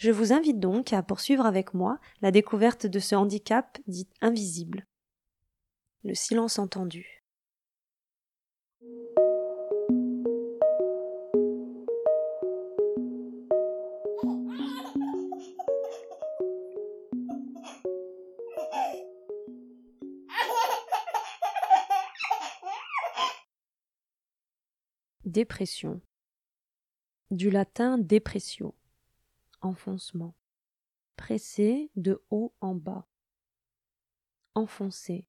Je vous invite donc à poursuivre avec moi la découverte de ce handicap dit invisible. Le silence entendu. Dépression. Du latin dépressio. Enfoncement. Presser de haut en bas. Enfoncer.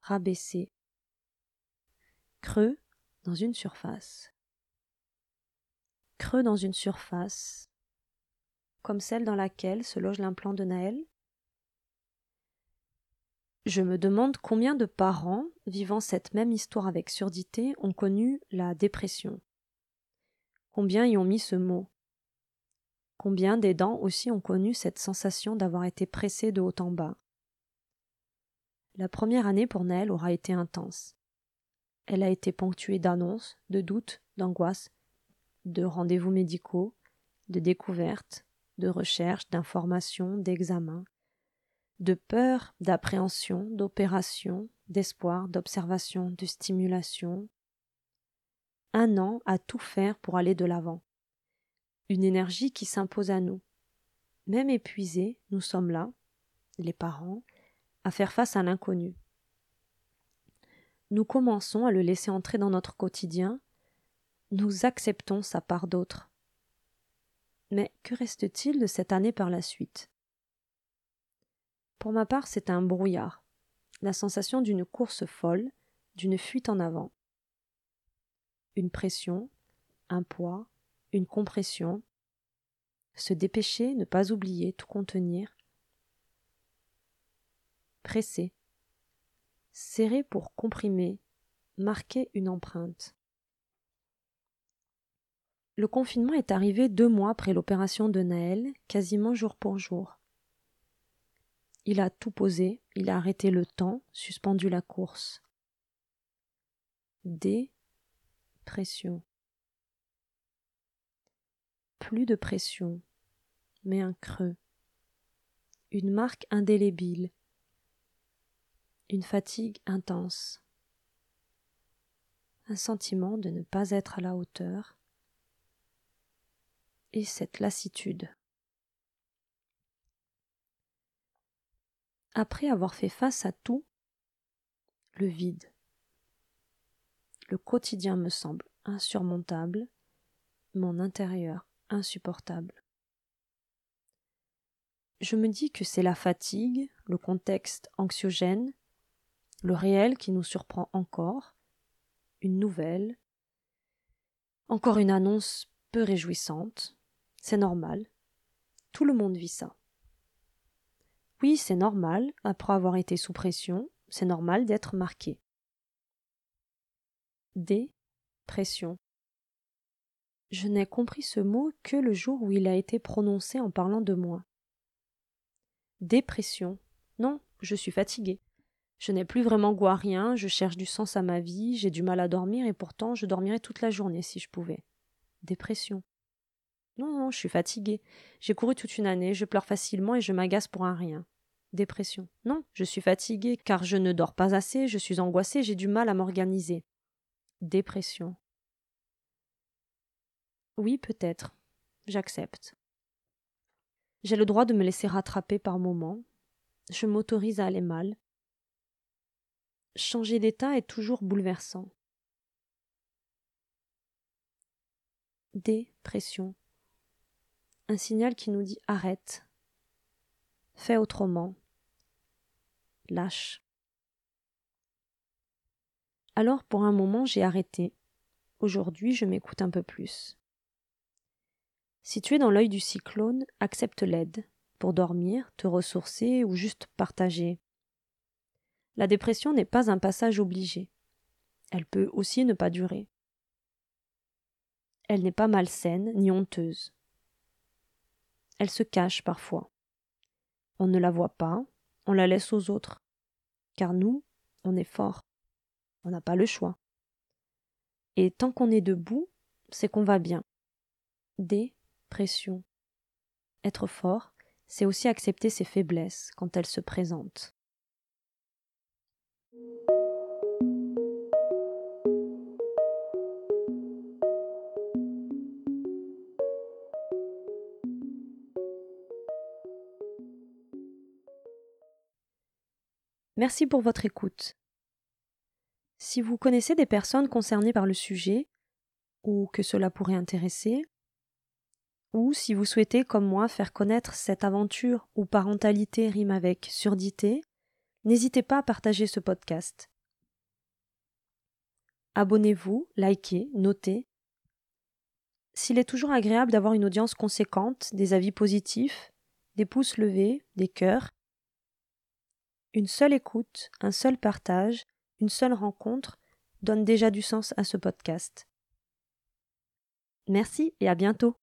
Rabaisser. Creux dans une surface. Creux dans une surface, comme celle dans laquelle se loge l'implant de Naël je me demande combien de parents, vivant cette même histoire avec surdité, ont connu la dépression. Combien y ont mis ce mot? Combien d'aidants aussi ont connu cette sensation d'avoir été pressés de haut en bas La première année pour Nell aura été intense. Elle a été ponctuée d'annonces, de doutes, d'angoisses, de rendez-vous médicaux, de découvertes, de recherches, d'informations, d'examens, de peur, d'appréhension, d'opération, d'espoir, d'observation, de stimulation. Un an à tout faire pour aller de l'avant. Une énergie qui s'impose à nous. Même épuisés, nous sommes là, les parents, à faire face à l'inconnu. Nous commençons à le laisser entrer dans notre quotidien, nous acceptons sa part d'autre. Mais que reste-t-il de cette année par la suite? Pour ma part, c'est un brouillard, la sensation d'une course folle, d'une fuite en avant. Une pression, un poids, une compression, se dépêcher, ne pas oublier, tout contenir. Presser, serrer pour comprimer, marquer une empreinte. Le confinement est arrivé deux mois après l'opération de Naël, quasiment jour pour jour. Il a tout posé, il a arrêté le temps, suspendu la course. Dépression. Plus de pression, mais un creux. Une marque indélébile. Une fatigue intense. Un sentiment de ne pas être à la hauteur. Et cette lassitude. après avoir fait face à tout, le vide. Le quotidien me semble insurmontable, mon intérieur insupportable. Je me dis que c'est la fatigue, le contexte anxiogène, le réel qui nous surprend encore, une nouvelle, encore une annonce peu réjouissante, c'est normal, tout le monde vit ça. Oui, c'est normal, après avoir été sous pression, c'est normal d'être marqué. Dépression. Je n'ai compris ce mot que le jour où il a été prononcé en parlant de moi. Dépression. Non, je suis fatiguée. Je n'ai plus vraiment goût à rien, je cherche du sens à ma vie, j'ai du mal à dormir et pourtant je dormirais toute la journée si je pouvais. Dépression. Non, non, je suis fatiguée. J'ai couru toute une année, je pleure facilement et je m'agace pour un rien. Dépression. Non, je suis fatiguée car je ne dors pas assez, je suis angoissée, j'ai du mal à m'organiser. Dépression. Oui, peut-être. J'accepte. J'ai le droit de me laisser rattraper par moments. Je m'autorise à aller mal. Changer d'état est toujours bouleversant. Dépression. Un signal qui nous dit arrête. Fais autrement lâche. Alors pour un moment j'ai arrêté. Aujourd'hui je m'écoute un peu plus. Si dans l'œil du cyclone, accepte l'aide pour dormir, te ressourcer ou juste partager. La dépression n'est pas un passage obligé. Elle peut aussi ne pas durer. Elle n'est pas malsaine ni honteuse. Elle se cache parfois. On ne la voit pas, on la laisse aux autres. Car nous, on est fort. On n'a pas le choix. Et tant qu'on est debout, c'est qu'on va bien. Être fort, c'est aussi accepter ses faiblesses quand elles se présentent. Merci pour votre écoute. Si vous connaissez des personnes concernées par le sujet, ou que cela pourrait intéresser, ou si vous souhaitez, comme moi, faire connaître cette aventure où parentalité rime avec surdité, n'hésitez pas à partager ce podcast. Abonnez-vous, likez, notez. S'il est toujours agréable d'avoir une audience conséquente, des avis positifs, des pouces levés, des cœurs, une seule écoute, un seul partage, une seule rencontre donne déjà du sens à ce podcast. Merci et à bientôt.